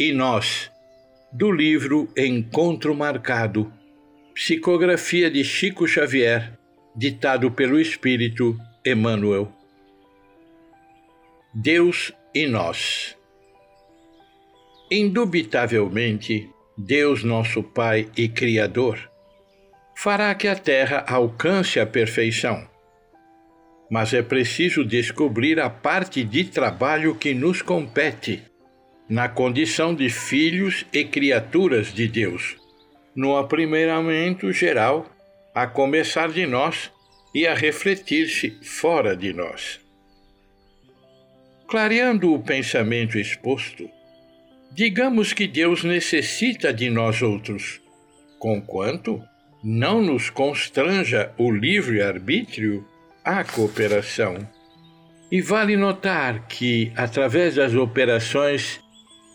e Nós, do livro Encontro Marcado, psicografia de Chico Xavier, ditado pelo Espírito Emmanuel. Deus e Nós. Indubitavelmente, Deus, nosso Pai e Criador, fará que a terra alcance a perfeição. Mas é preciso descobrir a parte de trabalho que nos compete, na condição de filhos e criaturas de Deus, no aprimoramento geral, a começar de nós e a refletir-se fora de nós. Clareando o pensamento exposto, digamos que Deus necessita de nós outros, conquanto não nos constranja o livre-arbítrio à cooperação. E vale notar que, através das operações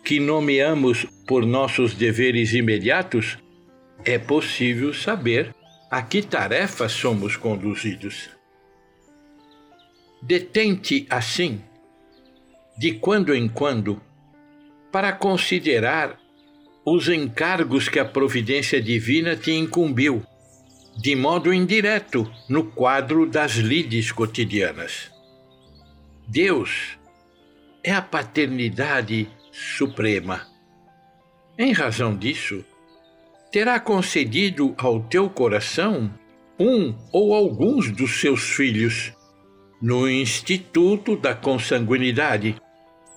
que nomeamos por nossos deveres imediatos, é possível saber a que tarefa somos conduzidos. Detente, assim, de quando em quando, para considerar os encargos que a providência divina te incumbiu, de modo indireto, no quadro das lides cotidianas. Deus é a paternidade suprema. Em razão disso, terá concedido ao teu coração um ou alguns dos seus filhos no instituto da consanguinidade,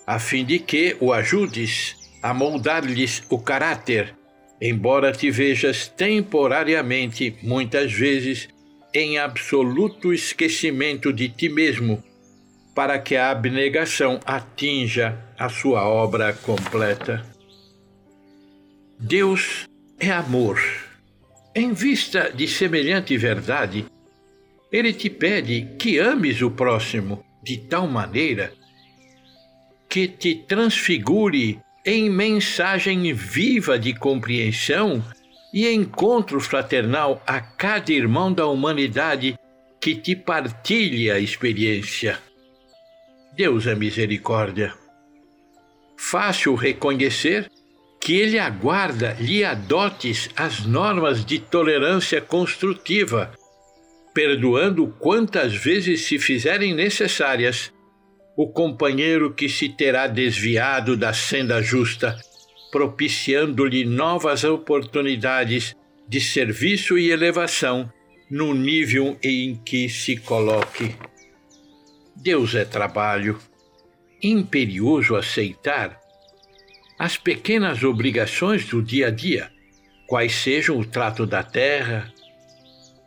a fim de que o ajudes a moldar-lhes o caráter, embora te vejas temporariamente, muitas vezes, em absoluto esquecimento de ti mesmo, para que a abnegação atinja a sua obra completa. Deus é amor. Em vista de semelhante verdade, ele te pede que ames o próximo de tal maneira que te transfigure em mensagem viva de compreensão e encontro fraternal a cada irmão da humanidade que te partilhe a experiência. Deus é misericórdia. Fácil reconhecer que Ele aguarda lhe adotes as normas de tolerância construtiva, perdoando quantas vezes se fizerem necessárias o companheiro que se terá desviado da senda justa, propiciando-lhe novas oportunidades de serviço e elevação no nível em que se coloque. Deus é trabalho, imperioso aceitar as pequenas obrigações do dia a dia, quais sejam o trato da terra,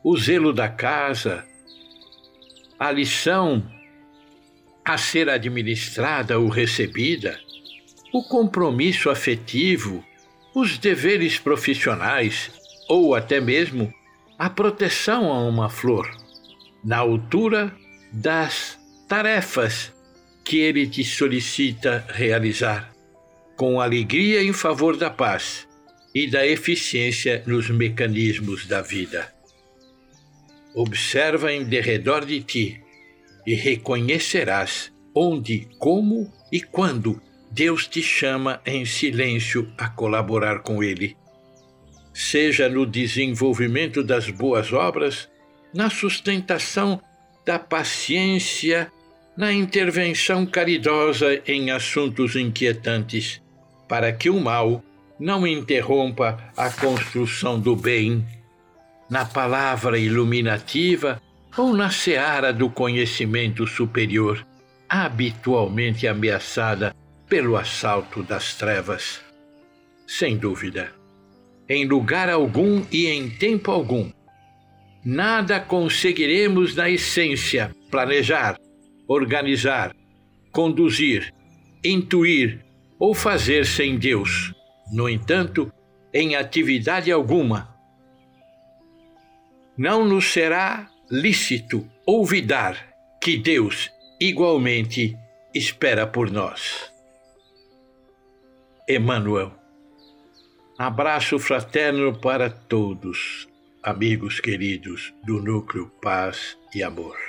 o zelo da casa, a lição a ser administrada ou recebida, o compromisso afetivo, os deveres profissionais ou até mesmo a proteção a uma flor, na altura das tarefas que ele te solicita realizar, com alegria em favor da paz e da eficiência nos mecanismos da vida. Observa em derredor de ti e reconhecerás onde, como e quando Deus te chama em silêncio a colaborar com Ele. Seja no desenvolvimento das boas obras, na sustentação da paciência, na intervenção caridosa em assuntos inquietantes, para que o mal não interrompa a construção do bem, na palavra iluminativa ou na seara do conhecimento superior, habitualmente ameaçada pelo assalto das trevas. Sem dúvida, em lugar algum e em tempo algum, nada conseguiremos na essência planejar, organizar, conduzir, intuir ou fazer sem Deus, No entanto, em atividade alguma, não nos será lícito olvidar que Deus igualmente espera por nós. Emmanuel. Abraço fraterno para todos, amigos queridos do Núcleo Paz e Amor.